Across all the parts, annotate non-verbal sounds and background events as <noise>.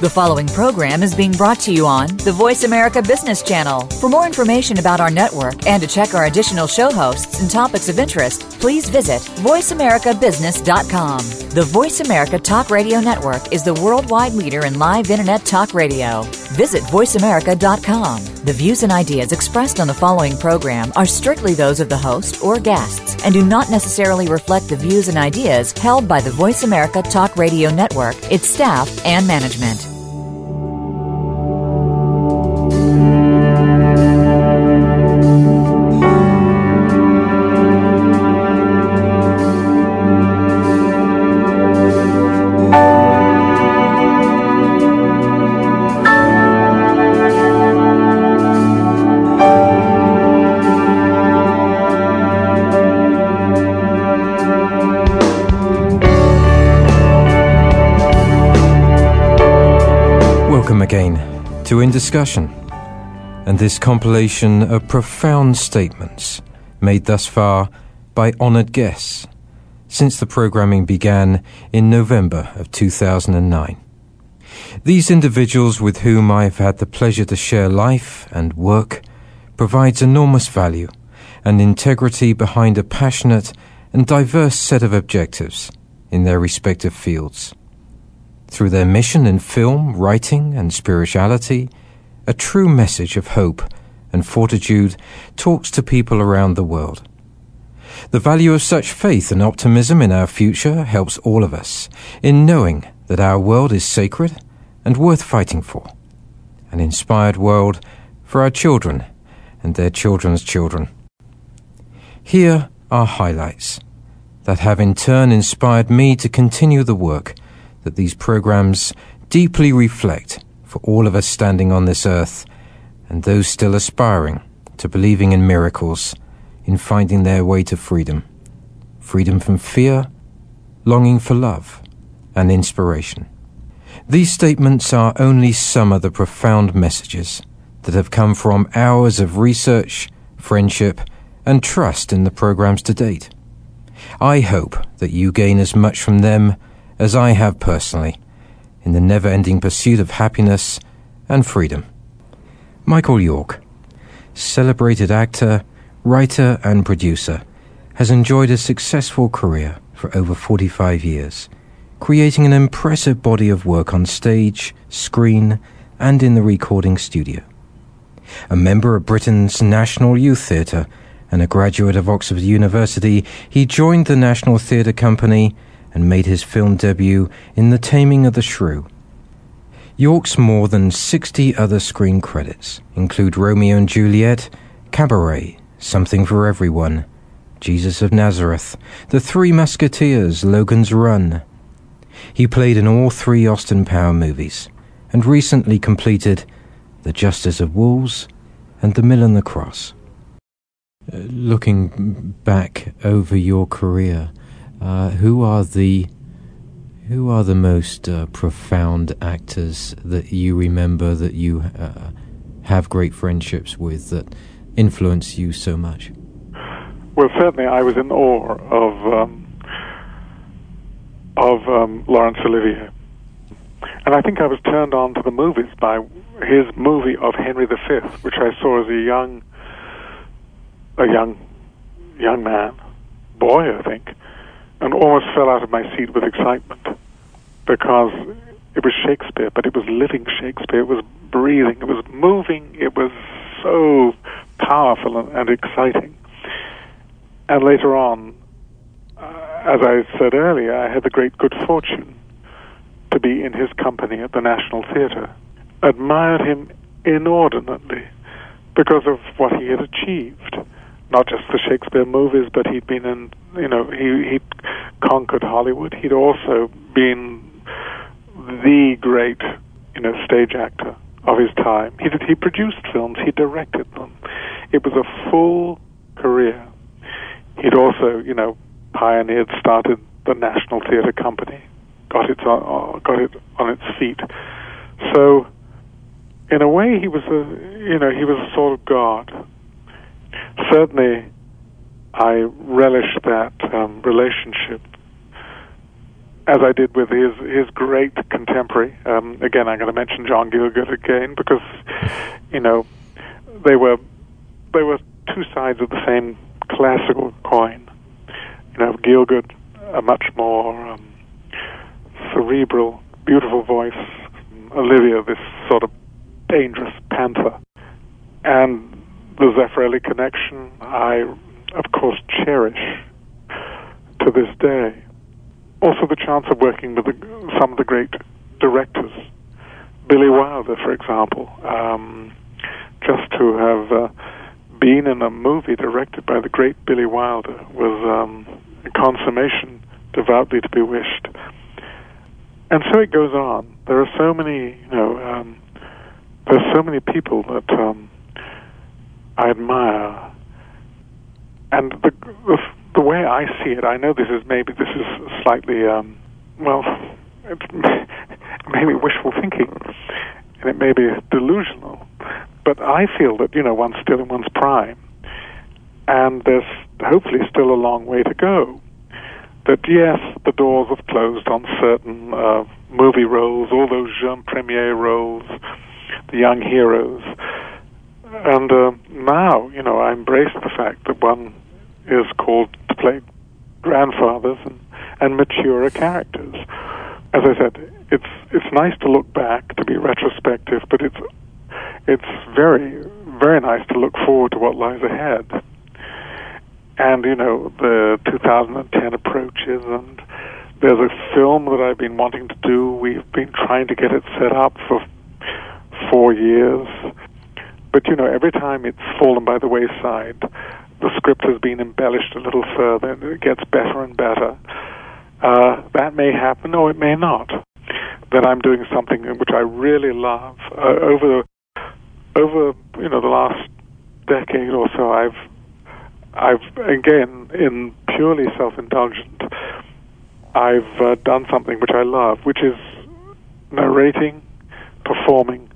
The following program is being brought to you on the Voice America Business Channel. For more information about our network and to check our additional show hosts and topics of interest, please visit VoiceAmericaBusiness.com. The Voice America Talk Radio Network is the worldwide leader in live Internet talk radio. Visit VoiceAmerica.com. The views and ideas expressed on the following program are strictly those of the host or guests and do not necessarily reflect the views and ideas held by the Voice America Talk Radio Network, its staff, and management. Discussion, and this compilation of profound statements made thus far by honoured guests since the programming began in November of 2009. These individuals with whom I've had the pleasure to share life and work provides enormous value and integrity behind a passionate and diverse set of objectives in their respective fields. Through their mission in film, writing, and spirituality, a true message of hope and fortitude talks to people around the world. The value of such faith and optimism in our future helps all of us in knowing that our world is sacred and worth fighting for. An inspired world for our children and their children's children. Here are highlights that have in turn inspired me to continue the work that these programs deeply reflect for all of us standing on this earth and those still aspiring to believing in miracles, in finding their way to freedom. Freedom from fear, longing for love, and inspiration. These statements are only some of the profound messages that have come from hours of research, friendship, and trust in the programs to date. I hope that you gain as much from them as I have personally, in the never ending pursuit of happiness and freedom. Michael York, celebrated actor, writer, and producer, has enjoyed a successful career for over 45 years, creating an impressive body of work on stage, screen, and in the recording studio. A member of Britain's National Youth Theatre and a graduate of Oxford University, he joined the National Theatre Company and made his film debut in The Taming of the Shrew. York's more than 60 other screen credits include Romeo and Juliet, Cabaret, Something for Everyone, Jesus of Nazareth, The Three Musketeers, Logan's Run. He played in all three Austin Power movies and recently completed The Justice of Wolves and The Mill and the Cross. Uh, looking back over your career, uh, who are the who are the most uh, profound actors that you remember that you uh, have great friendships with that influence you so much? Well, certainly, I was in awe of um, of um, Laurence Olivier, and I think I was turned on to the movies by his movie of Henry V, which I saw as a young a young young man, boy, I think, and almost fell out of my seat with excitement because it was Shakespeare, but it was living Shakespeare. It was breathing. It was moving. It was so powerful and, and exciting. And later on, uh, as I said earlier, I had the great good fortune to be in his company at the National Theatre. Admired him inordinately because of what he had achieved not just the Shakespeare movies, but he'd been in, you know, he he'd conquered Hollywood. He'd also been the great, you know, stage actor of his time. He did, he produced films, he directed them. It was a full career. He'd also, you know, pioneered, started the National Theatre Company, got it on, uh, got it on its feet. So, in a way, he was a, you know, he was a sort of god certainly I relish that um, relationship as I did with his his great contemporary. Um, again, I'm going to mention John Gielgud again because you know they were they were two sides of the same classical coin. You know, Gielgud, a much more um, cerebral, beautiful voice. Olivier, this sort of dangerous panther, and the Zeffirelli connection. I, of course, cherish to this day also the chance of working with the, some of the great directors. Billy Wilder, for example, um, just to have uh, been in a movie directed by the great Billy Wilder was um, a consummation devoutly to be wished. And so it goes on. There are so many, you know, um, there's so many people that um, I admire, and the, the the way I see it, I know this is maybe this is slightly um, well, it's <laughs> maybe wishful thinking, and it may be delusional, but I feel that you know one's still in one's prime, and there's hopefully still a long way to go. That yes, the doors have closed on certain uh, movie roles, all those jeune premier roles, the young heroes, and uh, now you know I embrace the fact that one is called to play grandfathers and, and characters. As I said, it's it's nice to look back, to be retrospective, but it's it's very very nice to look forward to what lies ahead. And you know the 2010 approaches, and there's a film that I've been wanting to do. We've been trying to get it set up for four years, but you know every time it's fallen by the wayside the script has been embellished a little further and it gets better and better. Uh, that may happen or it may not. That I'm doing something which I really love. Uh, over the over you know the last decade or so, I've I've again in purely self-indulgent, I've uh, done something which I love, which is narrating, performing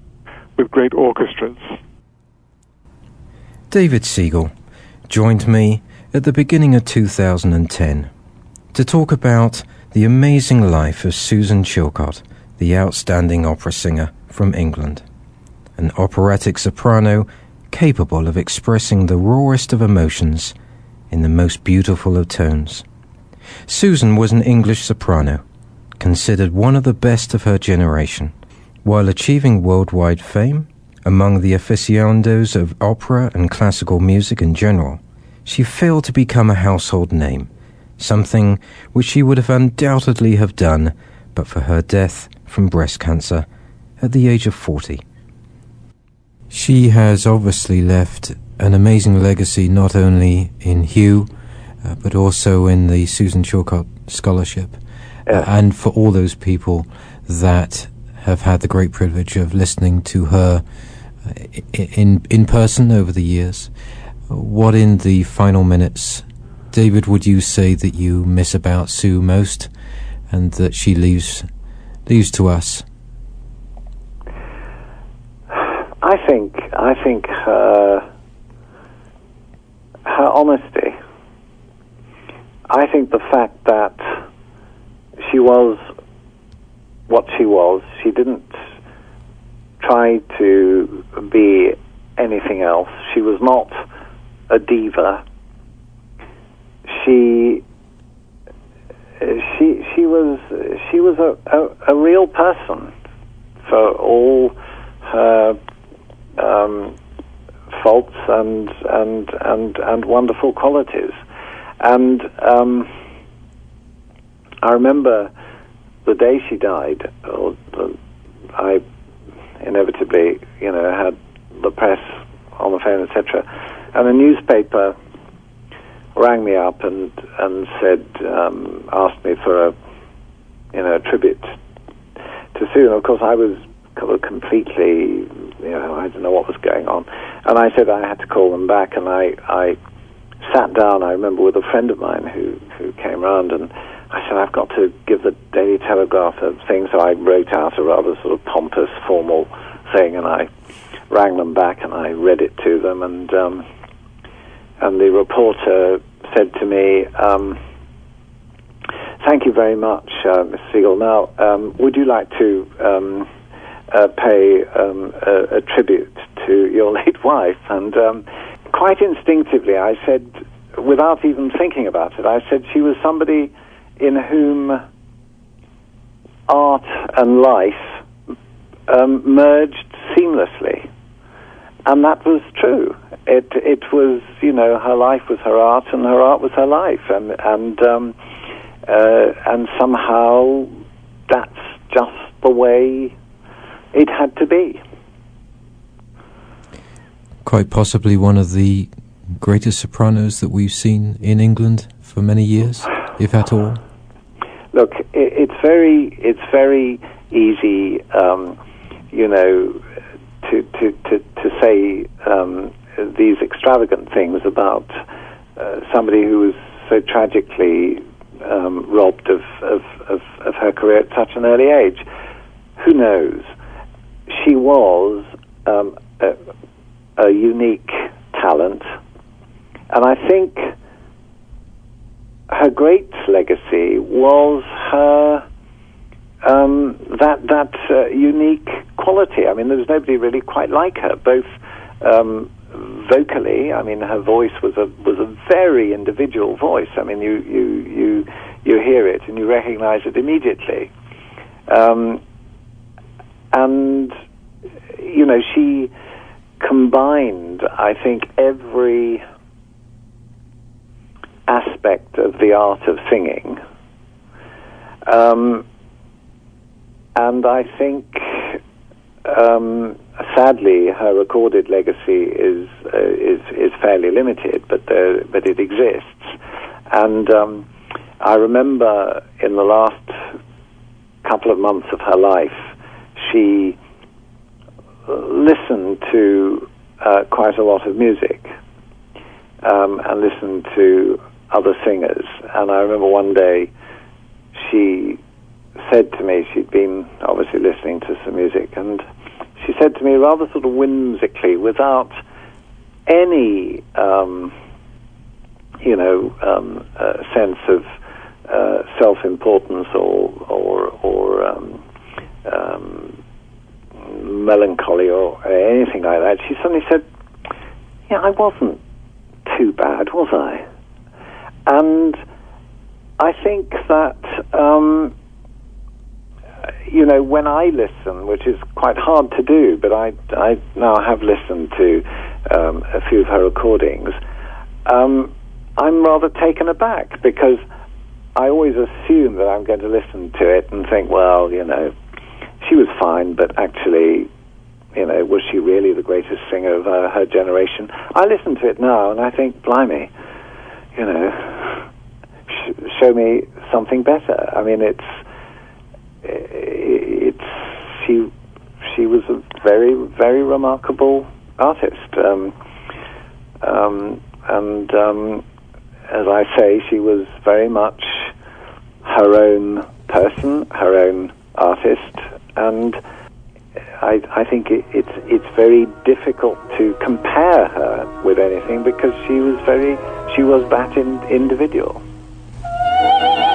with great orchestras. David Sigall joined me at the beginning of 2010 to talk about the amazing life of Susan Chilcott, the outstanding opera singer from England, an operatic soprano capable of expressing the rawest of emotions in the most beautiful of tones. Susan was an English soprano, considered one of the best of her generation, while achieving worldwide fame among the aficionados of opera and classical music in general, she failed to become a household name, something which she would have undoubtedly have done but for her death from breast cancer at the age of 40. She has obviously left an amazing legacy not only in Hugh, uh, but also in the Susan Chilcott Scholarship, uh, and for all those people that have had the great privilege of listening to her in in person over the years. What in the final minutes, David, would you say that you miss about Sue most, and that she leaves leaves to us? I think I think her her honesty. I think the fact that she was what she was. She didn't try to be anything else. She was not a diva. She she she was she was a, a, a real person for all her um, faults and and and and wonderful qualities. And um, I remember the day she died. I inevitably, you know, had the press on the phone, etc. And a newspaper rang me up and and said, um, asked me for a, you know, a tribute to Sue. And of course, I was completely, you know, I didn't know what was going on. And I said I had to call them back, and I I sat down. I remember with a friend of mine who who came round and I said, I've got to give the Daily Telegraph a thing, so I wrote out a rather sort of pompous, formal thing, and I rang them back and I read it to them, and um, and the reporter said to me, um, Thank you very much, uh, Ms. Sigall. Now, um, would you like to um, uh, pay um, a, a, tribute to your <laughs> late wife? And um, quite instinctively, I said, without even thinking about it, I said she was somebody in whom art and life um, merged seamlessly. And that was true. It it was you know her life was her art and her art was her life and and um, uh, and somehow that's just the way it had to be. Quite possibly one of the greatest sopranos that we've seen in England for many years, if at all. Look, it, it's very it's very easy, um, you know, to to to, to say um, these extravagant things about uh, somebody who was so tragically um, robbed of, of, of, of, her career at such an early age. Who knows? She was um, a, a unique talent, and I think her great legacy was her um, that that uh, unique quality. I mean, there was nobody really quite like her, both um, vocally. I mean, her voice was a was a very individual voice. I mean, you you you you hear it and you recognize it immediately. Um, and you know, she combined, I think, every aspect of the art of singing. Um, and I think, um, sadly, her recorded legacy is uh, is is fairly limited, but there, but it exists. And um, I remember in the last couple of months of her life, she listened to uh, quite a lot of music um, and listened to other singers. And I remember one day she said to me, she'd been obviously listening to some music, and she said to me rather sort of whimsically, without any, um, you know, um, uh, sense of uh, self-importance or or, or um, um melancholy or anything like that, she suddenly said, "Yeah, I wasn't too bad, was I?" And I think that um, you know, when I listen, which is quite hard to do, but I, I now have listened to um, a few of her recordings, um, I'm rather taken aback because I always assume that I'm going to listen to it and think, well, you know, she was fine, but actually, you know, was she really the greatest singer of uh, her generation? I listen to it now and I think, blimey, you know, sh- show me something better. I mean, it's it's she she was a very very remarkable artist, um, um, and um, as I say, she was very much her own person, her own artist, and I, I think it, it's it's very difficult to compare her with anything because she was very she was that in, individual. Some of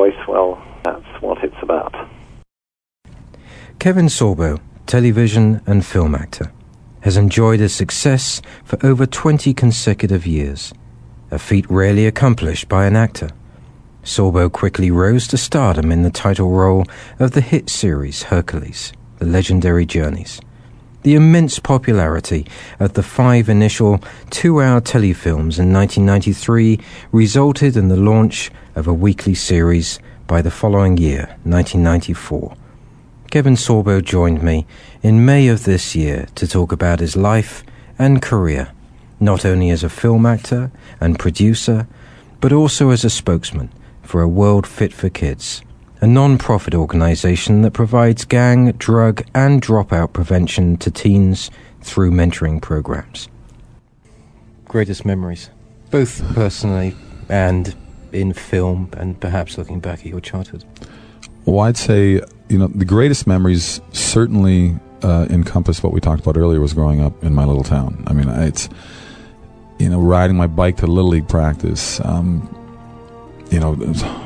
voice, well, that's what it's about. Kevin Sorbo, television and film actor, has enjoyed a success for over 20 consecutive years, a feat rarely accomplished by an actor. Sorbo quickly rose to stardom in the title role of the hit series Hercules, The Legendary Journeys. The immense popularity of the five initial two hour telefilms in 1993 resulted in the launch of a weekly series by the following year, 1994. Kevin Sorbo joined me in May of this year to talk about his life and career, not only as a film actor and producer, but also as a spokesman for a world fit for kids a non profit organization that provides gang, drug, and dropout prevention to teens through mentoring programs. Greatest memories, both personally and in film, and perhaps looking back at your childhood? Well, I'd say, you know, the greatest memories certainly uh, encompass what we talked about earlier was growing up in my little town. I mean, it's, you know, riding my bike to Little League practice, um, you know,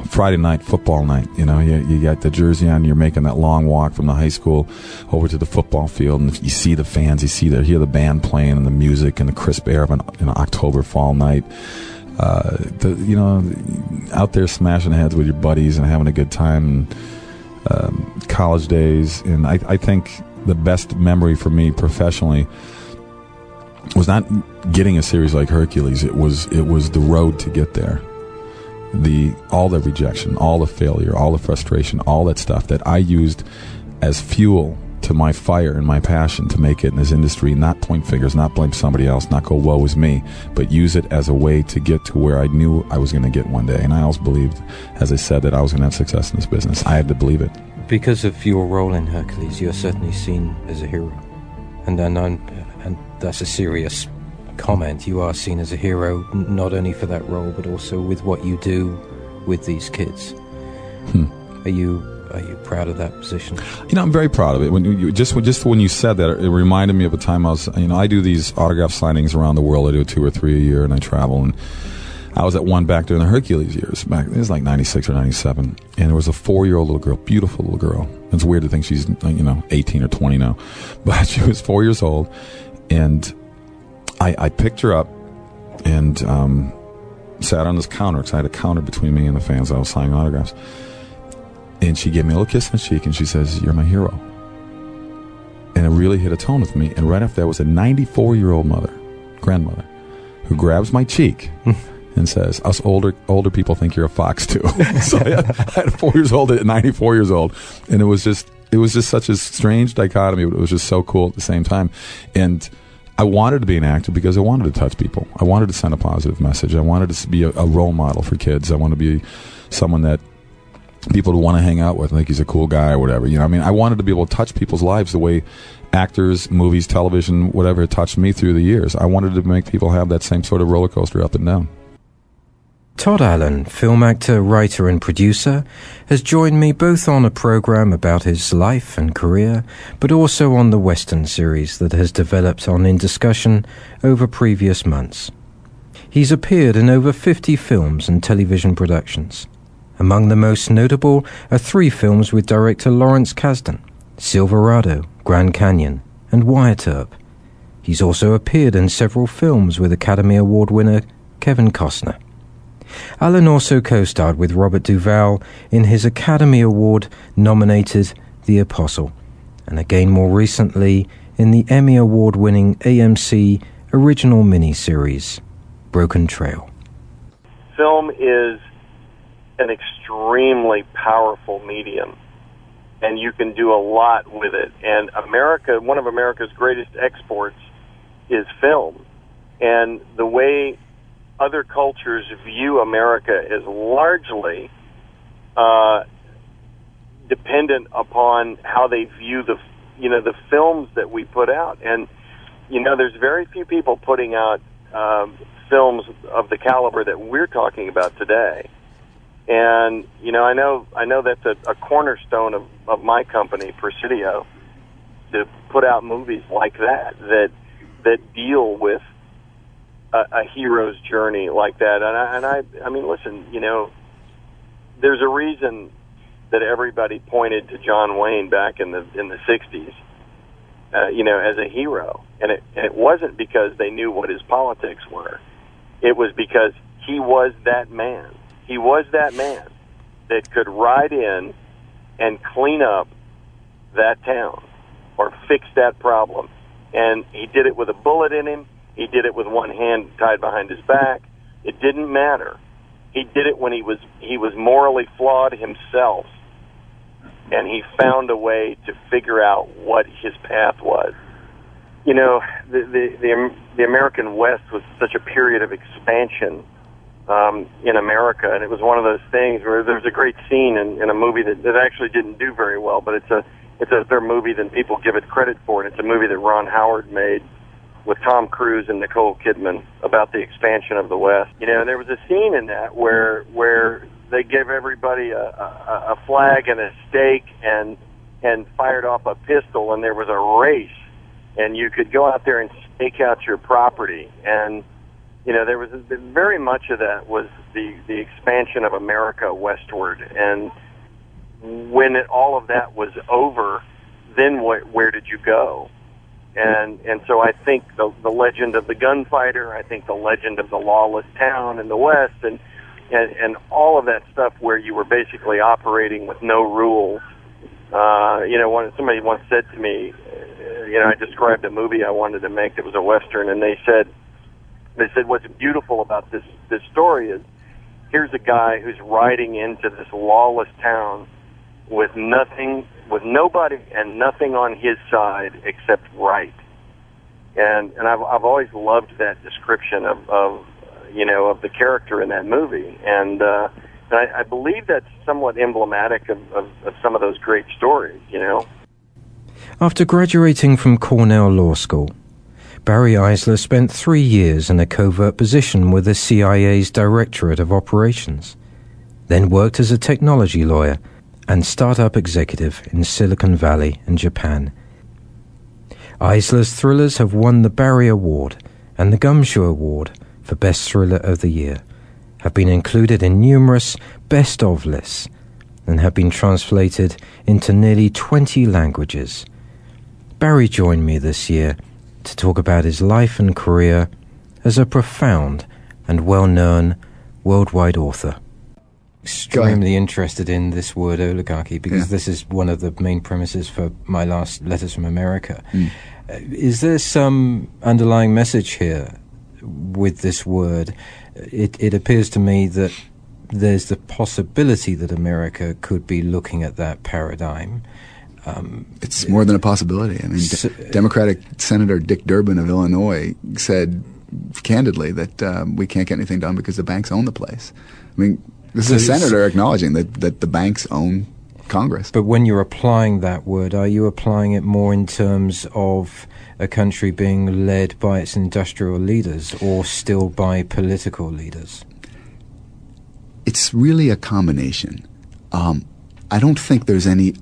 Friday night football night. You know, you, you got the jersey on. You're making that long walk from the high school over to the football field, and you see the fans. You see the hear the band playing and the music and the crisp air of an, an October fall night. Uh, the, you know, out there smashing heads with your buddies and having a good time. And, um, college days, and I, I think the best memory for me professionally was not getting a series like Hercules. It was it was the road to get there the all the rejection, all the failure, all the frustration, all that stuff that I used as fuel to my fire and my passion to make it in this industry, not point fingers, not blame somebody else, not go woe is me, but use it as a way to get to where I knew I was going to get one day. And I always believed, as I said, that I was going to have success in this business. I had to believe it. Because of your role in Hercules, you're certainly seen as a hero, and and, and that's a serious comment, you are seen as a hero not only for that role but also with what you do with these kids. Hmm. Are you are you proud of that position? You know, I'm very proud of it. When you just when, just when you said that, it reminded me of a time I was. You know, I do these autograph signings around the world. I do two or three a year, and I travel. And I was at one back during the Hercules years. Back it was like '96 or '97, and there was a four-year-old little girl, beautiful little girl. It's weird to think she's you know 18 or 20 now, <laughs> but she was four years old, and I, I picked her up and um, sat on this counter because I had a counter between me and the fans. I was signing autographs. And she gave me a little kiss on the cheek and she says, You're my hero. And it really hit a tone with me. And right after that was a 94 year old mother, grandmother, who grabs my cheek <laughs> and says, Us older older people think you're a fox too. <laughs> so I had, I had four years old at 94 years old. And it was just, it was just such a strange dichotomy, but it was just so cool at the same time. And I wanted to be an actor because I wanted to touch people. I wanted to send a positive message. I wanted to be a, a role model for kids. I wanted to be someone that people to want to hang out with. I think he's a cool guy or whatever. You know, I mean, I wanted to be able to touch people's lives the way actors, movies, television, whatever, touched me through the years. I wanted to make people have that same sort of roller coaster up and down. Todd Allen, film actor, writer, and producer, has joined me both on a program about his life and career, but also on the Western series that has developed on In Discussion over previous months. He's appeared in over 50 films and television productions. Among the most notable are three films with director Lawrence Kasdan Silverado, Grand Canyon, and Wyatt Earp. He's also appeared in several films with Academy Award winner Kevin Costner. Allen also co starred with Robert Duvall in his Academy Award nominated The Apostle, and again more recently in the Emmy Award winning AMC original miniseries, Broken Trail. Film is an extremely powerful medium, and you can do a lot with it. And America, one of America's greatest exports is film. And the way other cultures view America as largely uh, dependent upon how they view the you know the films that we put out, and you know there's very few people putting out um, films of the caliber that we're talking about today. And you know, I know I know that's a, a cornerstone of, of my company, Presidio, to put out movies like that that that deal with a, a hero's journey like that. And I, and I, I mean, listen, you know, there's a reason that everybody pointed to John Wayne back in the in the '60s, uh, you know, as a hero, and it and it wasn't because they knew what his politics were. It was because he was that man. He was that man that could ride in and clean up that town or fix that problem. And he did it with a bullet in him. He did it with one hand tied behind his back. It didn't matter. He did it when he was he was morally flawed himself, and he found a way to figure out what his path was. You know, the the the, the American West was such a period of expansion um, in America, and it was one of those things where there's a great scene in, in a movie that, that actually didn't do very well, but it's a it's a better movie than people give it credit for, and it's a movie that Ron Howard made with Tom Cruise and Nicole Kidman about the expansion of the West. You know, and there was a scene in that where where they gave everybody a, a, a flag and a stake and and fired off a pistol, and there was a race, and you could go out there and stake out your property, and you know there was very much of that was the the expansion of America westward, and when it, all of that was over, then what, where did you go? And and so I think the the legend of the gunfighter, I think the legend of the lawless town in the West, and and and all of that stuff where you were basically operating with no rules. Uh, you know, when somebody once said to me, uh, you know, I described a movie I wanted to make that was a western, and they said, they said, what's beautiful about this this story is, here's a guy who's riding into this lawless town with nothing, with nobody and nothing on his side except right. And and I've I've always loved that description of of you know of the character in that movie, and uh, and I, I believe that's somewhat emblematic of, of, of some of those great stories. You know. After graduating from Cornell Law School, Barry Eisler spent three years in a covert position with the CIA's Directorate of Operations, then worked as a technology lawyer and startup executive in Silicon Valley and Japan. Eisler's thrillers have won the Barry Award and the Gumshoe Award for Best Thriller of the Year, have been included in numerous best of lists, and have been translated into nearly 20 languages. Barry joined me this year to talk about his life and career as a profound and well known worldwide author extremely interested in this word oligarchy because yeah. this is one of the main premises for my last letters from America. Mm. Is there some underlying message here with this word? It, it appears to me that there's the possibility that America could be looking at that paradigm. Um, it's more than a possibility. I mean, so, D- Democratic Senator Dick Durbin of Illinois said candidly that um, we can't get anything done because the banks own the place. I mean, this is a senator acknowledging that, that the banks own Congress. But when you're applying that word, are you applying it more in terms of a country being led by its industrial leaders or still by political leaders? It's really a combination. Um, I don't think there's any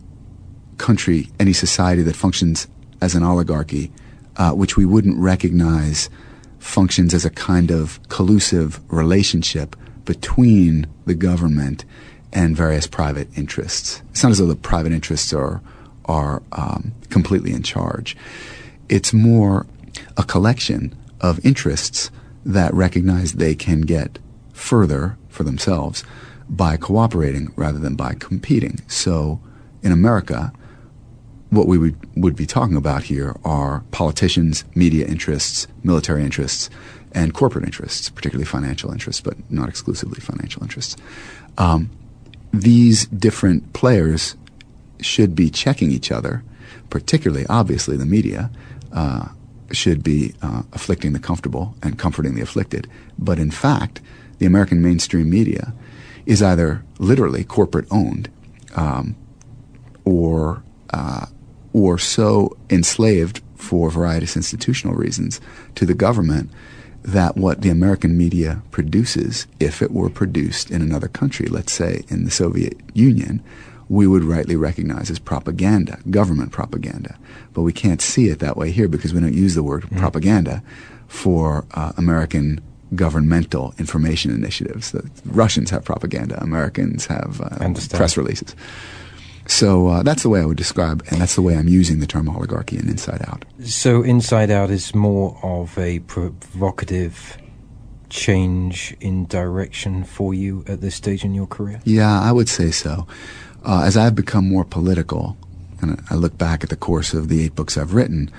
country, any society that functions as an oligarchy, uh, which we wouldn't recognize functions as a kind of collusive relationship between the government and various private interests. It's not as though the private interests are are um, completely in charge. It's more a collection of interests that recognize they can get further for themselves by cooperating rather than by competing. So in America, what we would, would be talking about here are politicians, media interests, military interests, and corporate interests, particularly financial interests, but not exclusively financial interests. Um, these different players should be checking each other, particularly, obviously, the media. Uh, should be uh, afflicting the comfortable and comforting the afflicted. But in fact, the American mainstream media is either literally corporate owned um, or uh, or so enslaved for various institutional reasons to the government that what the American media produces, if it were produced in another country, let's say in the Soviet Union, we would rightly recognize as propaganda, government propaganda. But we can't see it that way here because we don't use the word mm. propaganda for uh, American governmental information initiatives. The Russians have propaganda, Americans have uh, press releases. So uh, that's the way I would describe, and that's the way I'm using the term oligarchy in Inside Out. So Inside Out is more of a provocative change in direction for you at this stage in your career? Yeah, I would say so. Uh, as I've become more political, and I look back at the course of the eight books I've written,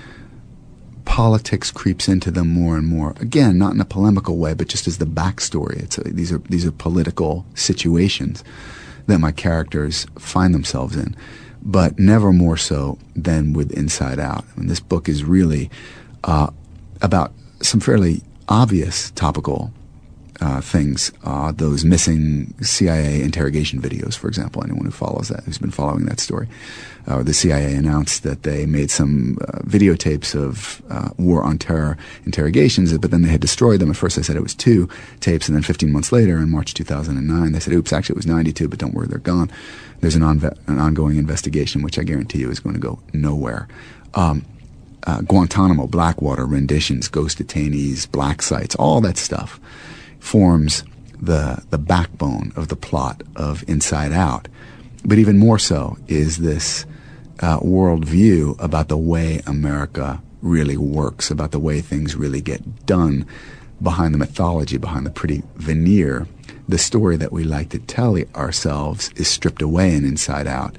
politics creeps into them more and more. Again, not in a polemical way, but just as the backstory. It's a, these are these are political situations that my characters find themselves in, but never more so than with Inside Out. I mean, this book is really uh, about some fairly obvious topical uh, things, uh, those missing CIA interrogation videos, for example. Anyone who follows that, who's been following that story, uh, the CIA announced that they made some uh, videotapes of uh, war on terror interrogations, but then they had destroyed them. At first, they said it was two tapes, and then 15 months later, in March 2009, they said, "Oops, actually, it was 92, but don't worry, they're gone." There's an, an ongoing investigation, which I guarantee you is going to go nowhere. Um, uh, Guantanamo, Blackwater, renditions, ghost detainees, black sites, all that stuff forms the, the backbone of the plot of Inside Out. But even more so is this uh, worldview about the way America really works, about the way things really get done behind the mythology, behind the pretty veneer. The story that we like to tell ourselves is stripped away and inside out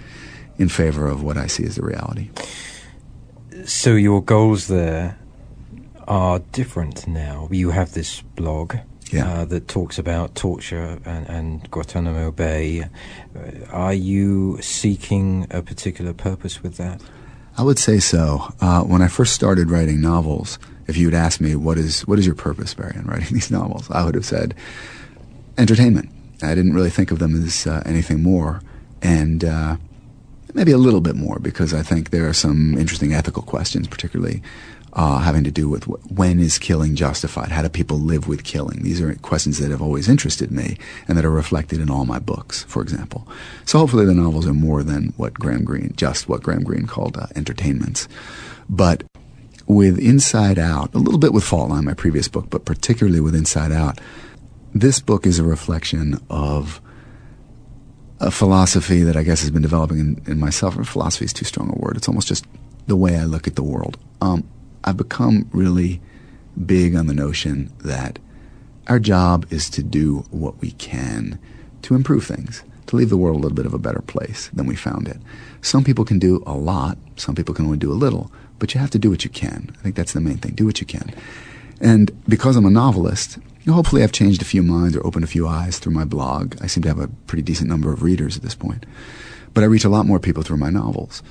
in favor of what I see as the reality. So your goals there are different now. You have this blog yeah. uh, that talks about torture and, and Guantanamo Bay. Uh, are you seeking a particular purpose with that? I would say so. Uh, when I first started writing novels, if you had asked me what is what is your purpose, Barry, in writing <laughs> these novels, I would have said entertainment. I didn't really think of them as uh, anything more, and uh, maybe a little bit more because I think there are some interesting ethical questions, particularly uh, having to do with when is killing justified? How do people live with killing? These are questions that have always interested me and that are reflected in all my books, for example. So hopefully the novels are more than what Graham Greene, just what Graham Greene called uh, entertainments. But with Inside Out, a little bit with Fault Line, my previous book, but particularly with Inside Out, this book is a reflection of a philosophy that I guess has been developing in, in myself. Philosophy is too strong a word. It's almost just the way I look at the world. Um, I've become really big on the notion that our job is to do what we can to improve things, to leave the world a little bit of a better place than we found it. Some people can do a lot, some people can only do a little, but you have to do what you can. I think that's the main thing. Do what you can. And because I'm a novelist, hopefully I've changed a few minds or opened a few eyes through my blog. I seem to have a pretty decent number of readers at this point. But I reach a lot more people through my novels.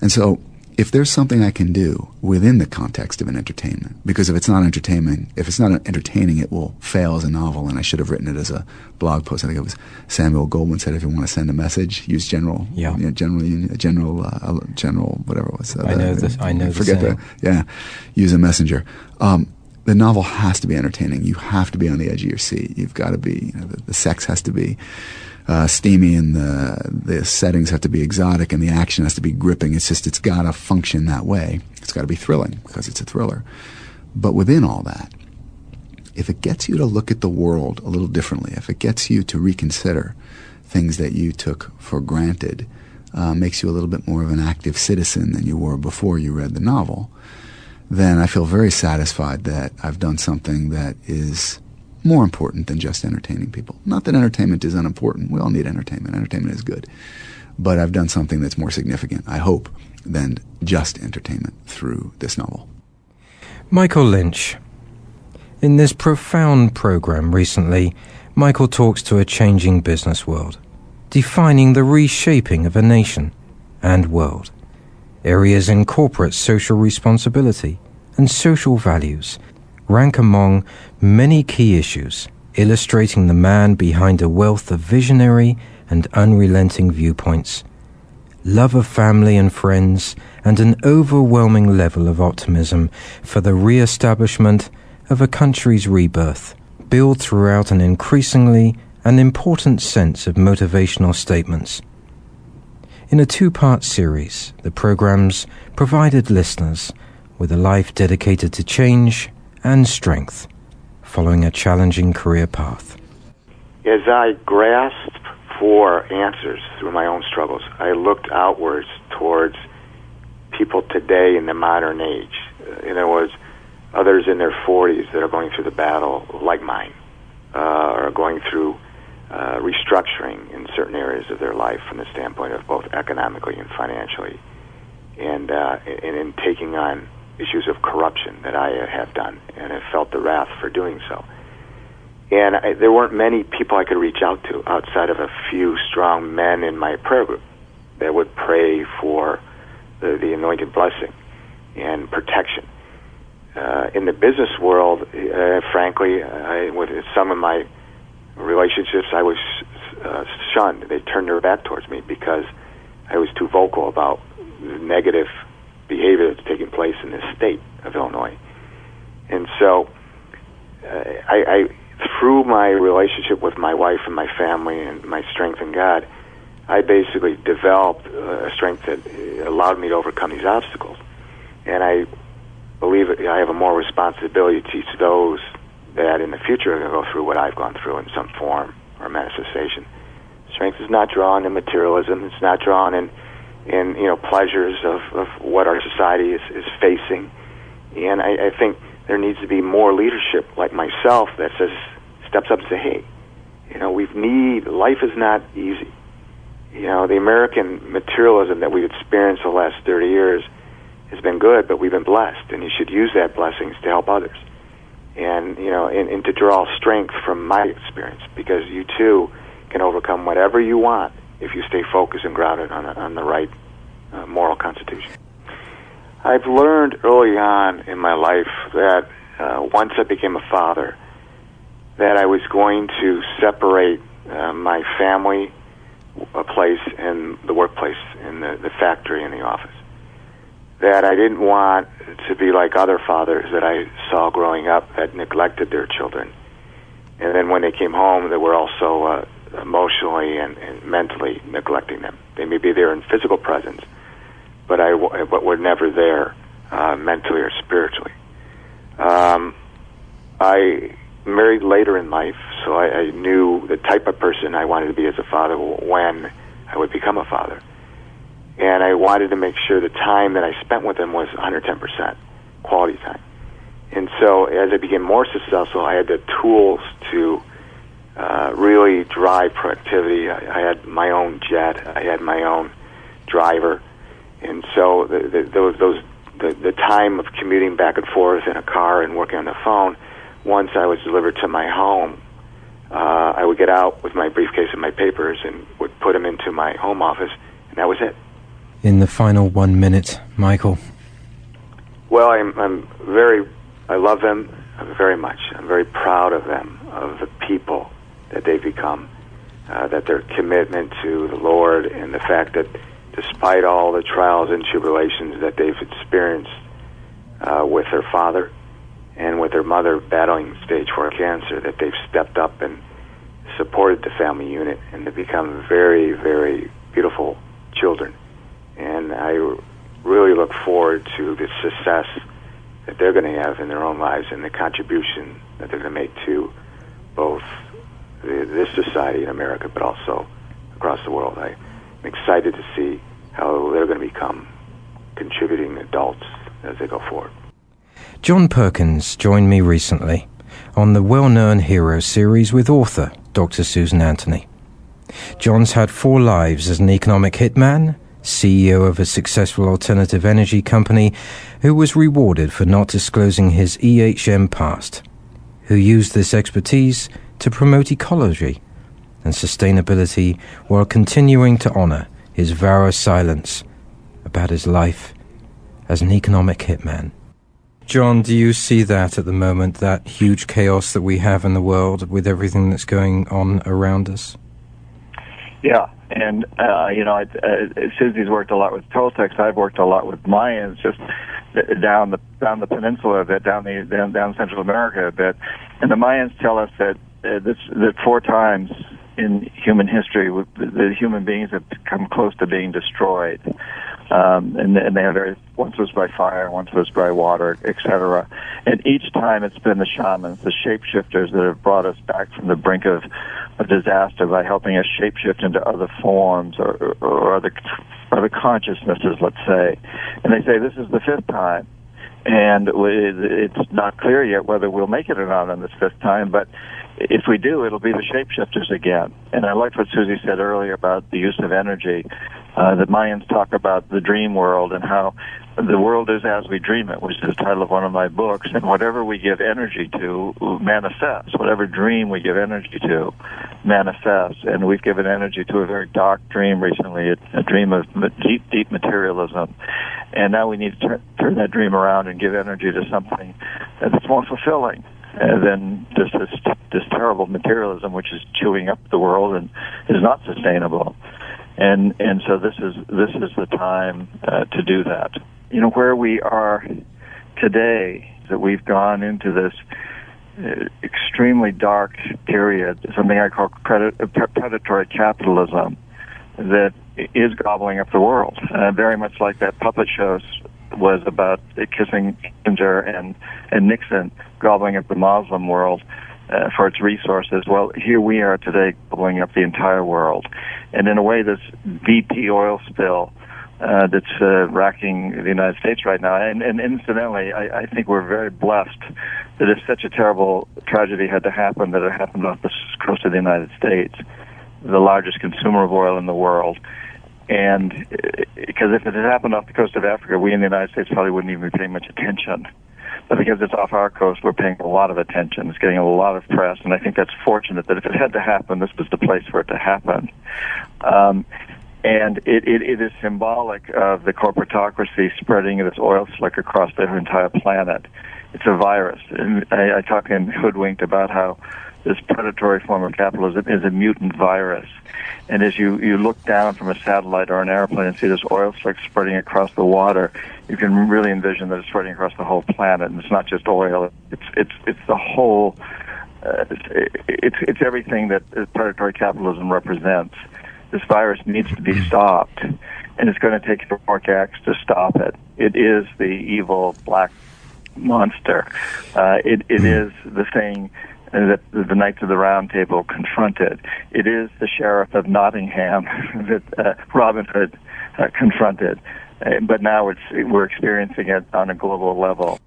And so if there's something I can do within the context of an entertainment, because if it's not entertaining, if it's not entertaining, it will fail as a novel, and I should have written it as a blog post. I think it was Samuel Goldwyn said, if you want to send a message, use general, yeah, you know, general, general, uh, general, whatever it was. Uh, I know this. I know. Forget the, yeah, use a messenger. Um, the novel has to be entertaining. You have to be on the edge of your seat. You've got to be. You know, the, the sex has to be uh, steamy and the the settings have to be exotic and the action has to be gripping. It's just it's got to function that way. It's got to be thrilling because it's a thriller. But within all that, if it gets you to look at the world a little differently, if it gets you to reconsider things that you took for granted, uh, makes you a little bit more of an active citizen than you were before you read the novel, then I feel very satisfied that I've done something that is more important than just entertaining people. Not that entertainment is unimportant. We all need entertainment. Entertainment is good. But I've done something that's more significant, I hope, than just entertainment through this novel. Michael Lynch. In this profound program recently, Michael talks to a changing business world, defining the reshaping of a nation and world, areas in corporate social responsibility and social values rank among many key issues, illustrating the man behind a wealth of visionary and unrelenting viewpoints, love of family and friends, and an overwhelming level of optimism for the re establishment of a country's rebirth, built throughout an increasingly an important sense of motivational statements. In a two part series, the programs provided listeners with a life dedicated to change and strength following a challenging career path. As I grasped for answers through my own struggles, I looked outwards towards people today in the modern age. In other words, others in their 40s that are going through the battle like mine, uh, are going through uh, restructuring in certain areas of their life from the standpoint of both economically and financially, and, uh, and in taking on issues of corruption that I have done and have felt the wrath for doing so. And I, there weren't many people I could reach out to outside of a few strong men in my prayer group that would pray for the, the anointed blessing and protection. Uh, in the business world, uh, frankly, I, with some of my relationships, I was uh, shunned. They turned their back towards me because I was too vocal about negative behavior that's taking place in this state of Illinois. And so, uh, I, I, through my relationship with my wife and my family and my strength in God, I basically developed a strength that allowed me to overcome these obstacles. And I believe I have a more responsibility to teach those that in the future are going to go through what I've gone through in some form or manifestation. Strength is not drawn in materialism. It's not drawn in, in you know, pleasures of, of what our society is, is facing. And I, I think there needs to be more leadership like myself that says, steps up and say, hey, you know, we need, life is not easy. You know, the American materialism that we've experienced the last 30 years has been good, but we've been blessed, and you should use that blessings to help others and you know, and, and to draw strength from my experience because you too can overcome whatever you want if you stay focused and grounded on, on the right uh, moral constitution. I've learned early on in my life that uh, once I became a father, that I was going to separate uh, my family a place and the workplace, in the, the factory and the office that I didn't want to be like other fathers that I saw growing up that neglected their children. And then when they came home, they were also uh, emotionally and, and mentally neglecting them. They may be there in physical presence, but I but were never there uh, mentally or spiritually. Um, I married later in life, so I, I knew the type of person I wanted to be as a father when I would become a father and I wanted to make sure the time that I spent with them was 110% quality time. And so as I became more successful, I had the tools to uh, really drive productivity. I, I had my own jet. I had my own driver. And so the, the, those, those, the, the time of commuting back and forth in a car and working on the phone, once I was delivered to my home, uh, I would get out with my briefcase and my papers and would put them into my home office, and that was it in the final one minute, Michael? Well, I'm, I'm very, I love them very much. I'm very proud of them, of the people that they've become, uh, that their commitment to the Lord, and the fact that despite all the trials and tribulations that they've experienced uh, with their father and with their mother battling stage four cancer, that they've stepped up and supported the family unit and to become very, very beautiful children. And I really look forward to the success that they're going to have in their own lives and the contribution that they're going to make to both this society in America, but also across the world. I'm excited to see how they're going to become contributing adults as they go forward. John Perkins joined me recently on the well known Hero series with author Dr. Susan Anthony. John's had four lives as an economic hitman CEO of a successful alternative energy company, who was rewarded for not disclosing his EHM past, who used this expertise to promote ecology and sustainability while continuing to honor his of silence about his life as an economic hitman. John, do you see that at the moment, that huge chaos that we have in the world with everything that's going on around us? Yeah, and uh, you know, I, uh, Susie's worked a lot with Toltecs. I've worked a lot with Mayans, just down the down the peninsula a bit, down the down, down Central America a bit. And the Mayans tell us that uh, this that four times in human history, the human beings have come close to being destroyed. Um, and, and they have very, once was by fire, once was by water, etc. And each time it's been the shamans, the shapeshifters that have brought us back from the brink of, of disaster by helping us shapeshift into other forms or, or other, other consciousnesses, let's say. And they say this is the fifth time and it's not clear yet whether we'll make it or not on this fifth time. But if we do, it'll be the shapeshifters again. And I liked what Susie said earlier about the use of energy. Uh, the Mayans talk about the dream world and how the world is as we dream it, which is the title of one of my books. And whatever we give energy to manifests. Whatever dream we give energy to manifests. And we've given energy to a very dark dream recently, a, a dream of deep, deep materialism. And now we need to turn that dream around and give energy to something that's more fulfilling uh, than just this, this terrible materialism which is chewing up the world and is not sustainable. And and so this is this is the time uh, to do that. You know where we are today that we've gone into this uh, extremely dark period, something I call uh, predatory capitalism, that is gobbling up the world, very much like that puppet show was about kissing Kissinger and and Nixon gobbling up the Muslim world uh, for its resources. Well, here we are today gobbling up the entire world, and in a way, this BP oil spill. Uh, that's uh, racking the United States right now. And, and incidentally, I, I think we're very blessed that if such a terrible tragedy had to happen, that it happened off the coast of the United States, the largest consumer of oil in the world. And because if it had happened off the coast of Africa, we in the United States probably wouldn't even be paying much attention. But because it's off our coast, we're paying a lot of attention. It's getting a lot of press, and I think that's fortunate that if it had to happen, this was the place for it to happen. Um, and it, it, it is symbolic of the corporatocracy spreading this oil slick across the entire planet. It's a virus. And I, I talk in Hoodwinked about how this predatory form of capitalism is a mutant virus. And as you, you look down from a satellite or an airplane and see this oil slick spreading across the water, you can really envision that it's spreading across the whole planet. And it's not just oil; it's it's it's the whole. Uh, it's, it's it's everything that predatory capitalism represents. This virus needs to be stopped, and it's going to take heroic acts to stop it. It is the evil black monster. Uh, it it is the thing that the Knights of the Round Table confronted. It is the Sheriff of Nottingham <laughs> that uh, Robin Hood uh, confronted. Uh, but now it's, we're experiencing it on a global level.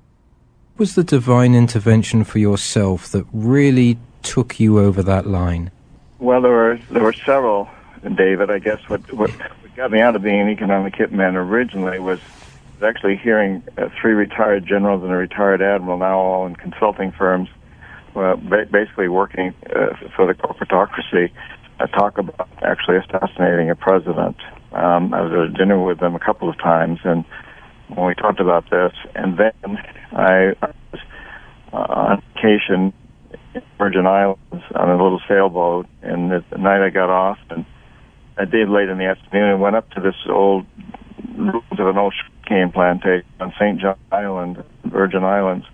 Was the divine intervention for yourself that really took you over that line? Well, there were there were several, David. I guess what what, what got me out of being an economic hitman originally was actually hearing uh, three retired generals and a retired admiral, now all in consulting firms, well, ba- basically working uh, for the corporatocracy, uh, talk about actually assassinating a president. Um, I was at a dinner with them a couple of times, and when we talked about this, and then I, was uh, on vacation in Virgin Islands on a little sailboat, and the, night I got off, and I did late in the afternoon, and went up to this old of an old cane plantation on St. John Island, Virgin Islands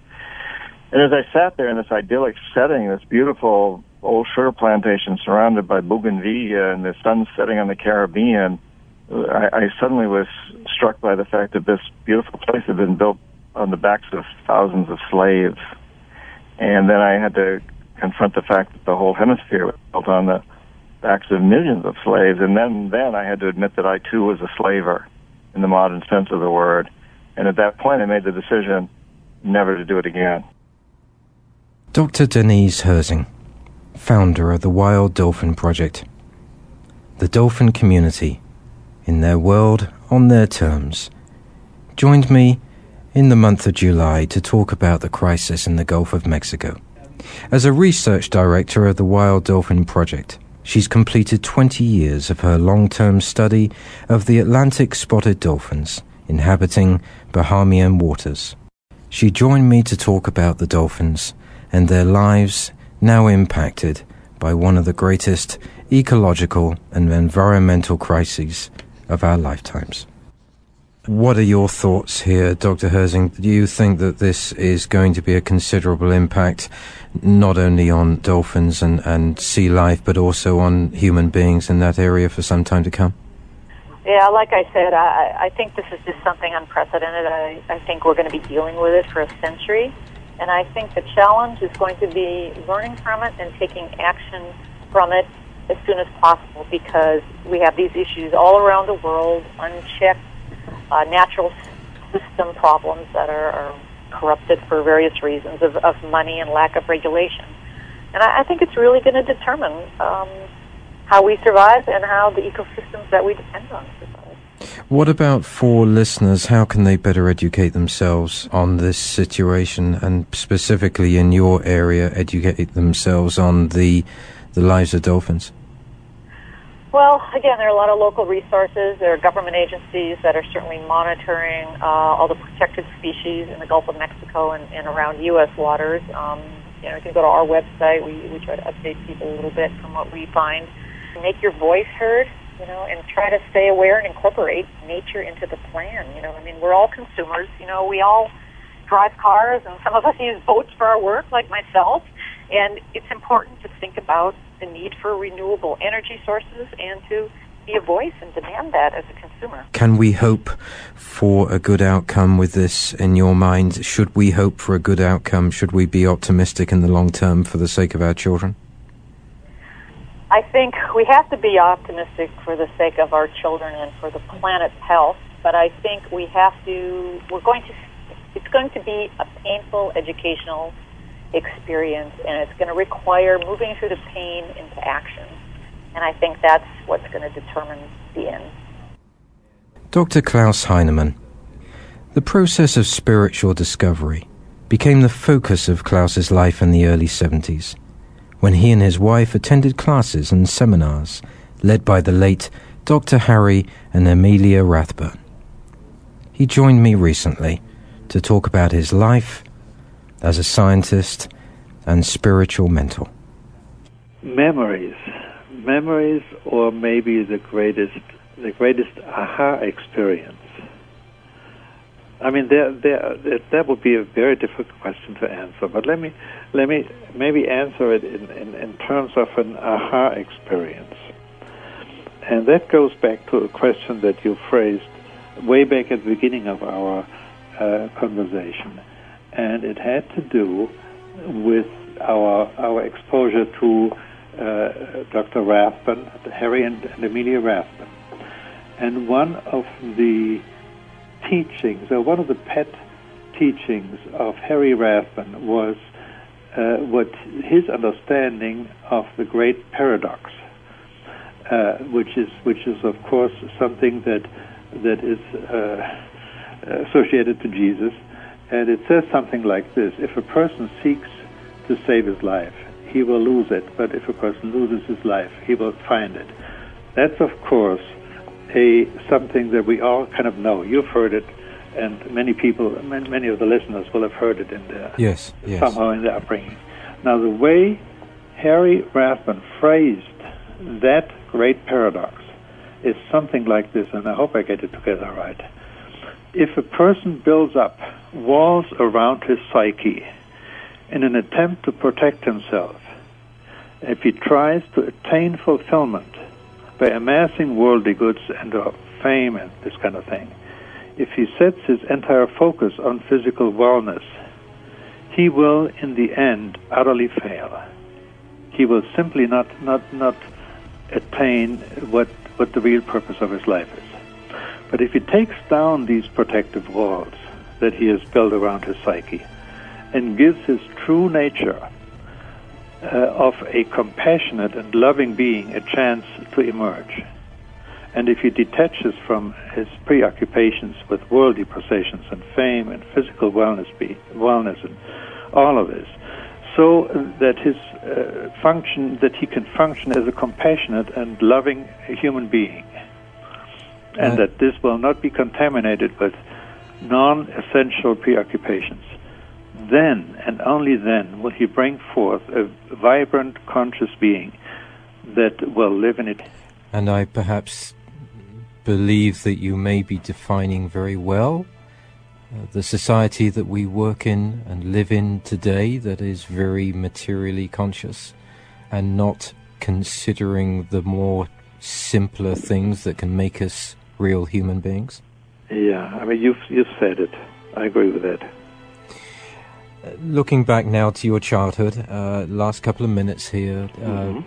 and as I sat there in this idyllic setting, this beautiful old sugar plantation surrounded by bougainvillea and the sun setting on the Caribbean, I, I suddenly was struck by the fact that this beautiful place had been built on the backs of thousands of slaves. And then I had to confront the fact that the whole hemisphere was built on the backs of millions of slaves. And then, then I had to admit that I too was a slaver in the modern sense of the word. And at that point, I made the decision never to do it again. Dr. Denise Herzing, founder of the Wild Dolphin Project. The dolphin community, in their world, on their terms, joined me in the month of July to talk about the crisis in the Gulf of Mexico. As a research director of the Wild Dolphin Project, she's completed 20 years of her long term study of the Atlantic spotted dolphins inhabiting Bahamian waters. She joined me to talk about the dolphins and their lives now impacted by one of the greatest ecological and environmental crises of our lifetimes. What are your thoughts here, Dr. Herzing? Do you think that this is going to be a considerable impact, not only on dolphins and, and sea life, but also on human beings in that area for some time to come? Yeah, like I said, I, I think this is just something unprecedented. I, I think we're going to be dealing with it for a century. And I think the challenge is going to be learning from it and taking action from it as soon as possible because we have these issues all around the world, unchecked uh, natural system problems that are, are corrupted for various reasons of, of money and lack of regulation. And I, I think it's really going to determine um, how we survive and how the ecosystems that we depend on survive. What about for listeners? How can they better educate themselves on this situation and specifically in your area, educate themselves on the, the lives of dolphins? Well, again, there are a lot of local resources. There are government agencies that are certainly monitoring uh, all the protected species in the Gulf of Mexico and, and around U.S. waters. Um, you know, you can go to our website. We, we try to update people a little bit from what we find. Make your voice heard, you know, and try to stay aware and incorporate nature into the plan. You know, I mean, we're all consumers. You know, we all drive cars, and some of us <laughs> use boats for our work, like myself. And it's important to think about the need for renewable energy sources and to be a voice and demand that as a consumer. Can we hope for a good outcome with this in your mind? Should we hope for a good outcome? Should we be optimistic in the long term for the sake of our children? I think we have to be optimistic for the sake of our children and for the planet's health, but I think we have to, we're going to, it's going to be a painful educational experience, and it's going to require moving through the pain into action. And I think that's what's going to determine the end. Dr. Klaus Heinemann. The process of spiritual discovery became the focus of Klaus's life in the early 70s, when he and his wife attended classes and seminars led by the late Dr. Harry and Amelia Rathbun. He joined me recently to talk about his life as a scientist and spiritual mentor? Memories. Memories, or maybe the greatest, the greatest aha experience. I mean, there, there, that would be a very difficult question to answer. But let me, let me maybe answer it in, in, in terms of an aha experience. And that goes back to a question that you phrased way back at the beginning of our uh, conversation and it had to do with our our exposure to uh, Dr. Rathbun, Harry and, and Amelia Rathbun. And one of the teachings, or one of the pet teachings of Harry Rathbun was uh, what his understanding of the great paradox, uh, which is which is of course something that that is uh, associated to Jesus, and it says something like this If a person seeks to save his life, he will lose it. But if a person loses his life, he will find it. That's, of course, a something that we all kind of know. You've heard it, and many people, many of the listeners will have heard it in their yes, yes. somehow in their upbringing. Now, the way Harry Rathbun phrased that great paradox is something like this, and I hope I get it together right. If a person builds up walls around his psyche in an attempt to protect himself. If he tries to attain fulfillment by amassing worldly goods and fame and this kind of thing, if he sets his entire focus on physical wellness, he will, in the end, utterly fail. He will simply not, not, not attain what, what the real purpose of his life is. But if he takes down these protective walls, that he has built around his psyche and gives his true nature uh, of a compassionate and loving being a chance to emerge. And if he detaches from his preoccupations with worldly possessions and fame and physical wellness, be, wellness and all of this, so that his uh, function, that he can function as a compassionate and loving human being, and that this will not be contaminated with non essential preoccupations. Then and only then will he bring forth a vibrant, conscious being that will live in it. And I perhaps believe that you may be defining very well uh, the society that we work in and live in today that is very materially conscious and not considering the more simpler things that can make us real human beings? Yeah, I mean, you've, you've said it. I agree with that. Looking back now to your childhood, uh, last couple of minutes here, uh, mm-hmm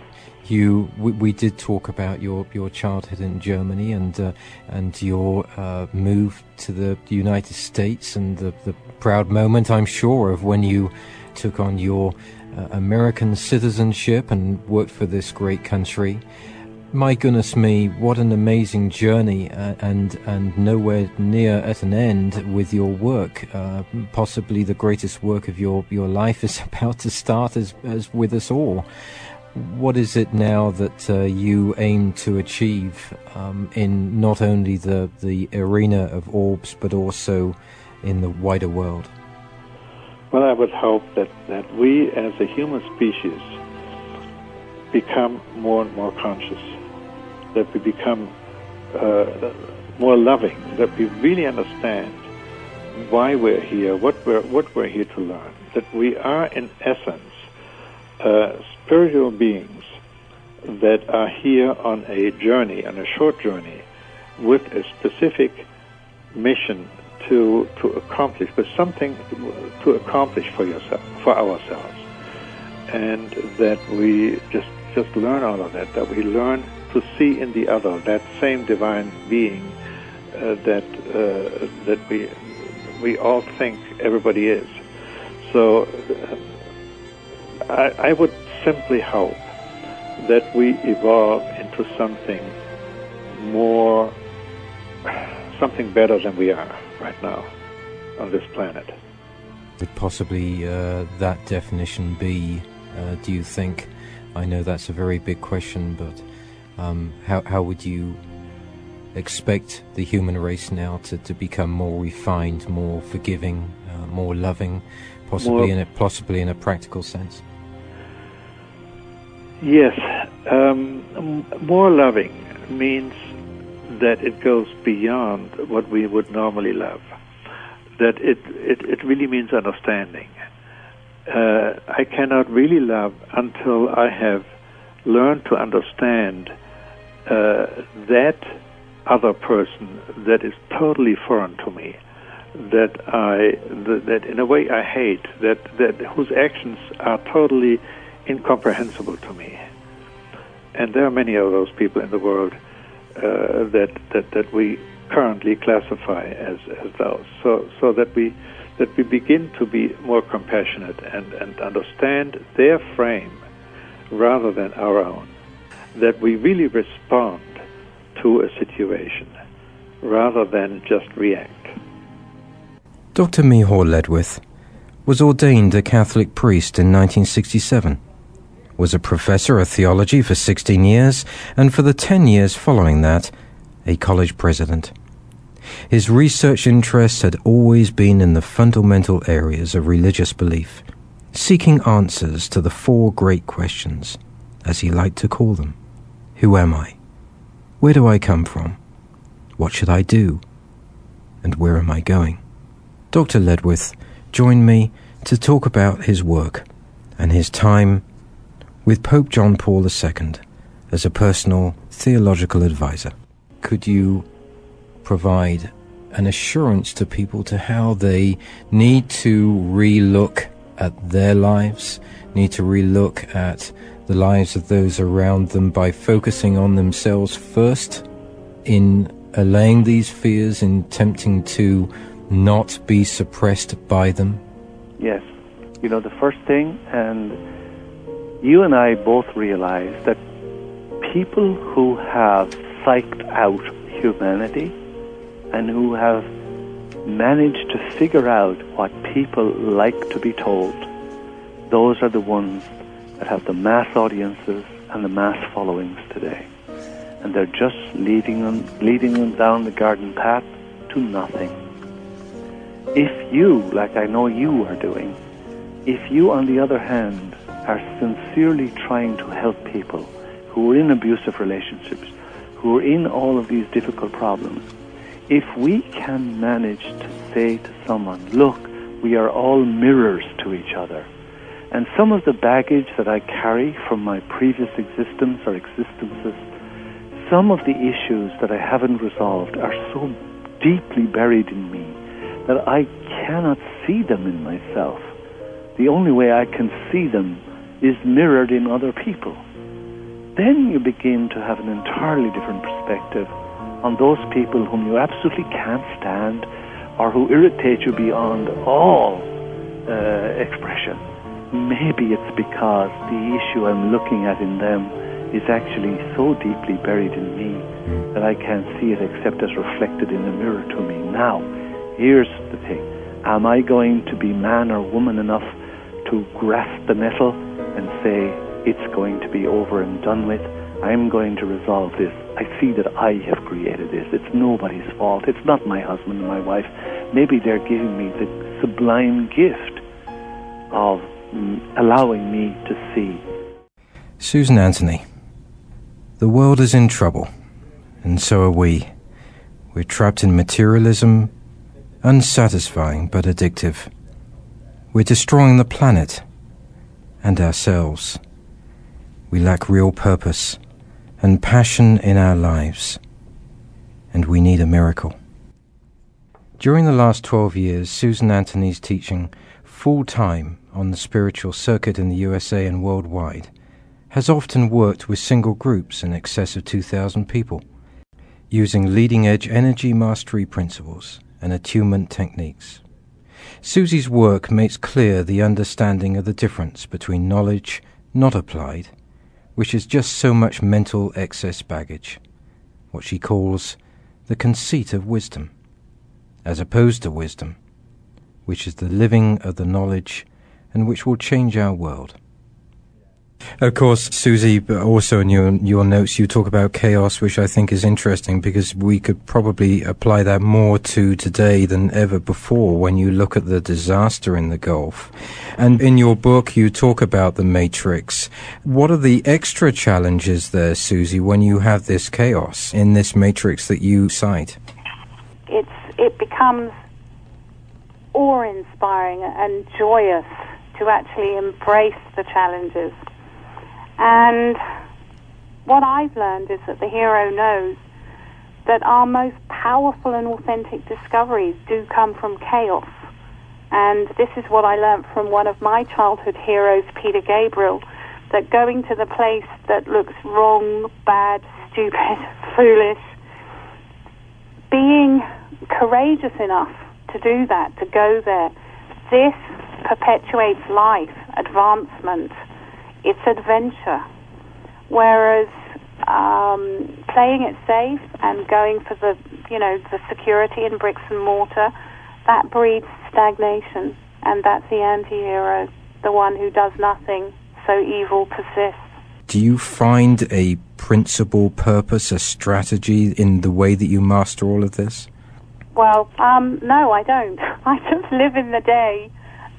you we, we, did talk about your, your childhood in Germany and uh, and your uh, move to the United States and the, the proud moment I'm sure of when you took on your uh, American citizenship and worked for this great country. My goodness me, what an amazing journey uh, and and nowhere near at an end with your work. Uh, possibly the greatest work of your, your life is <laughs> about to start as, as with us all. What is it now that uh, you aim to achieve um, in not only the, the arena of orbs but also in the wider world? Well, I would hope that, that we as a human species become more and more conscious, that we become uh, more loving, that we really understand why we're here, what we're, what we're here to learn, that we are in essence uh, spiritual beings that are here on a journey, on a short journey, with a specific mission to to accomplish, with something to accomplish for yourself, for ourselves, and that we just just learn all of that. That we learn to see in the other that same divine being uh, that uh, that we we all think everybody is. So. Uh, I, I would simply hope that we evolve into something more, something better than we are right now on this planet. Could possibly uh, that definition be, uh, do you think? I know that's a very big question, but um, how, how would you expect the human race now to, to become more refined, more forgiving, uh, more loving, possibly more, in a possibly in a practical sense? Yes, um, more loving means that it goes beyond what we would normally love. That it, it, it really means understanding. Uh, I cannot really love until I have learned to understand uh, that other person that is totally foreign to me, that I that, that in a way I hate, that that whose actions are totally incomprehensible to me. And there are many of those people in the world uh, that, that, that we currently classify as, as those. So, so that, we, that we begin to be more compassionate and, and understand their frame rather than our own. That we really respond to a situation rather than just react. Dr. Miceal Ledwith was ordained a Catholic priest in 1967 was a professor of theology for 16 years, and for the 10 years following that, a college president. His research interests had always been in the fundamental areas of religious belief, seeking answers to the four great questions, as he liked to call them Who am I? Where do I come from? What should I do? And where am I going? Dr. Ledwith joined me to talk about his work and his time with Pope John Paul II as a personal theological advisor. Could you provide an assurance to people to how they need to relook at their lives, need to relook at the lives of those around them by focusing on themselves first in allaying these fears, in attempting to not be suppressed by them? Yes. You know, the first thing, and you and I both realize that people who have psyched out humanity and who have managed to figure out what people like to be told, those are the ones that have the mass audiences and the mass followings today. And they're just leading them, leading them down the garden path to nothing. If you, like I know you are doing, if you, on the other hand, are sincerely trying to help people who are in abusive relationships, who are in all of these difficult problems, if we can manage to say to someone, look, we are all mirrors to each other, and some of the baggage that I carry from my previous existence or existences, some of the issues that I haven't resolved are so deeply buried in me that I cannot see them in myself. The only way I can see them is mirrored in other people. Then you begin to have an entirely different perspective on those people whom you absolutely can't stand or who irritate you beyond all uh, expression. Maybe it's because the issue I'm looking at in them is actually so deeply buried in me that I can't see it except as reflected in the mirror to me. Now, here's the thing. Am I going to be man or woman enough to grasp the nettle and say, it's going to be over and done with? I'm going to resolve this. I see that I have created this. It's nobody's fault. It's not my husband and my wife. Maybe they're giving me the sublime gift of mm, allowing me to see. Susan Anthony, the world is in trouble, and so are we. We're trapped in materialism, unsatisfying but addictive. We're destroying the planet and ourselves. We lack real purpose and passion in our lives, and we need a miracle. During the last 12 years, Susan Anthony's teaching full time on the spiritual circuit in the USA and worldwide has often worked with single groups in excess of 2,000 people, using leading edge energy mastery principles and attunement techniques. Susie's work makes clear the understanding of the difference between knowledge not applied which is just so much mental excess baggage, what she calls the conceit of wisdom, as opposed to wisdom, which is the living of the knowledge and which will change our world. Of course, Susie, also in your, your notes, you talk about chaos, which I think is interesting because we could probably apply that more to today than ever before when you look at the disaster in the Gulf. And in your book, you talk about the matrix. What are the extra challenges there, Susie, when you have this chaos in this matrix that you cite? It's, it becomes awe inspiring and joyous to actually embrace the challenges and what I've learned is that the hero knows that our most powerful and authentic discoveries do come from chaos. And this is what I learned from one of my childhood heroes, Peter Gabriel, that going to the place that looks wrong, bad, stupid, <laughs> foolish, being courageous enough to do that, to go there, this perpetuates life, advancement, it's adventure. Whereas um, playing it safe and going for the, you know, the security in bricks and mortar, that breeds stagnation, and that's the anti-hero, the one who does nothing, so evil persists. Do you find a principle, purpose, a strategy in the way that you master all of this? Well, um, no, I don't. <laughs> I just live in the day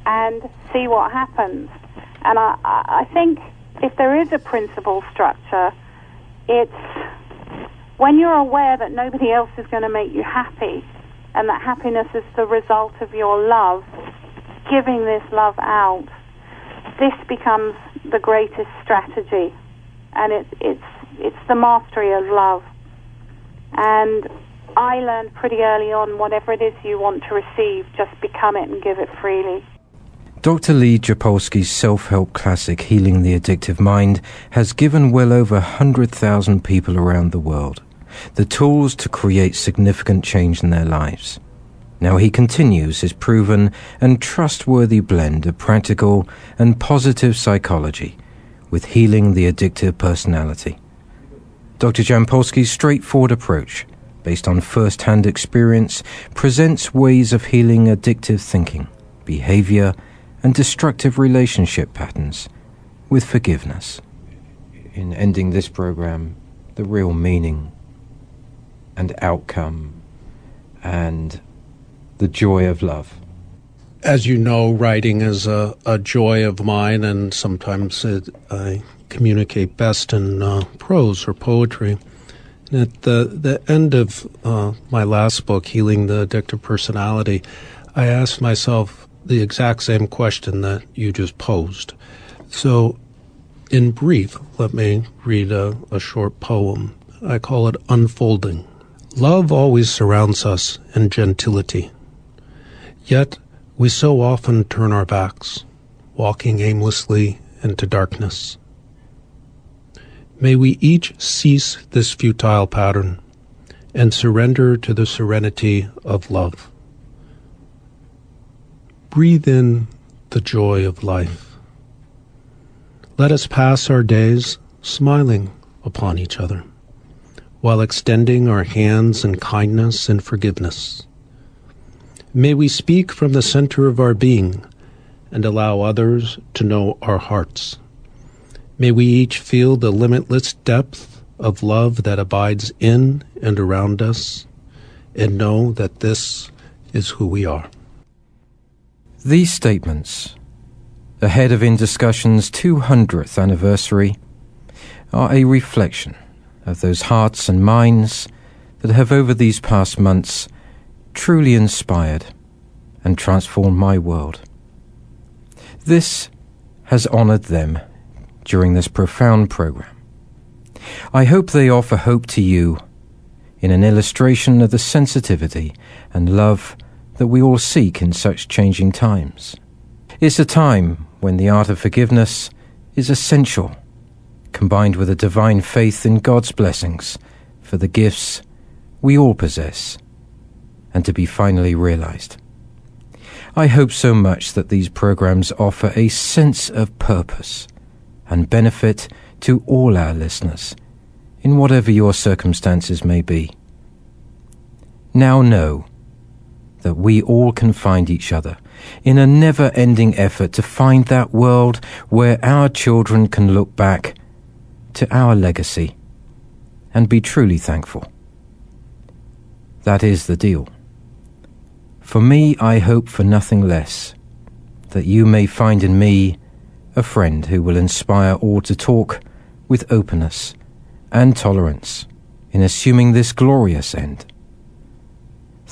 and see what happens. And I, I think if there is a principle structure, it's when you're aware that nobody else is going to make you happy and that happiness is the result of your love, giving this love out, this becomes the greatest strategy. And it, it's, it's the mastery of love. And I learned pretty early on whatever it is you want to receive, just become it and give it freely. Dr. Lee Jampolsky's self help classic, Healing the Addictive Mind, has given well over 100,000 people around the world the tools to create significant change in their lives. Now he continues his proven and trustworthy blend of practical and positive psychology with healing the addictive personality. Dr. Jampolsky's straightforward approach, based on first hand experience, presents ways of healing addictive thinking, behavior, and destructive relationship patterns with forgiveness. In ending this program, the real meaning and outcome and the joy of love. As you know, writing is a, a joy of mine, and sometimes it, I communicate best in uh, prose or poetry. And At the, the end of uh, my last book, Healing the Addictive Personality, I asked myself the exact same question that you just posed. So, in brief, let me read a, a short poem. I call it Unfolding. Love always surrounds us in gentility. Yet, we so often turn our backs, walking aimlessly into darkness. May we each cease this futile pattern and surrender to the serenity of love. Breathe in the joy of life. Let us pass our days smiling upon each other while extending our hands in kindness and forgiveness. May we speak from the center of our being and allow others to know our hearts. May we each feel the limitless depth of love that abides in and around us and know that this is who we are. These statements, ahead of In Discussion's 200th anniversary, are a reflection of those hearts and minds that have over these past months truly inspired and transformed my world. This has honoured them during this profound program. I hope they offer hope to you in an illustration of the sensitivity and love that we all seek in such changing times. It's a time when the art of forgiveness is essential, combined with a divine faith in God's blessings for the gifts we all possess and to be finally realized. I hope so much that these programs offer a sense of purpose and benefit to all our listeners, in whatever your circumstances may be. Now know that we all can find each other in a never ending effort to find that world where our children can look back to our legacy and be truly thankful. That is the deal. For me, I hope for nothing less that you may find in me a friend who will inspire all to talk with openness and tolerance in assuming this glorious end.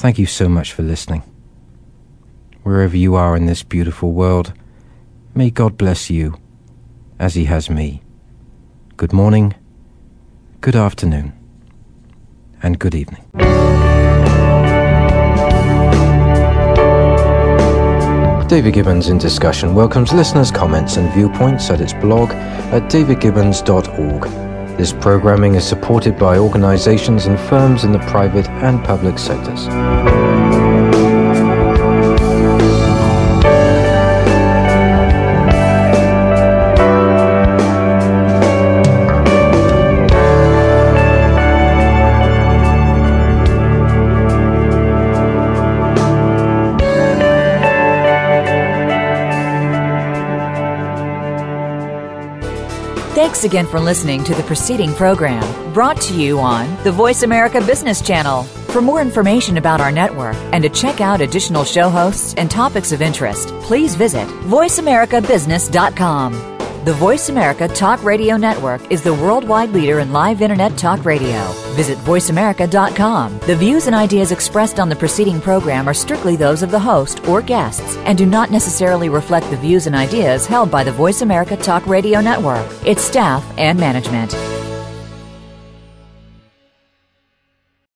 Thank you so much for listening. Wherever you are in this beautiful world, may God bless you as He has me. Good morning, good afternoon, and good evening. David Gibbons in Discussion welcomes listeners' comments and viewpoints at its blog at davidgibbons.org. This programming is supported by organizations and firms in the private and public sectors. Thanks again for listening to the preceding program brought to you on the Voice America Business Channel. For more information about our network and to check out additional show hosts and topics of interest, please visit voiceamericabusiness.com. The Voice America Talk Radio Network is the worldwide leader in live Internet talk radio. Visit voiceamerica.com. The views and ideas expressed on the preceding program are strictly those of the host or guests and do not necessarily reflect the views and ideas held by the Voice America Talk Radio Network, its staff, and management.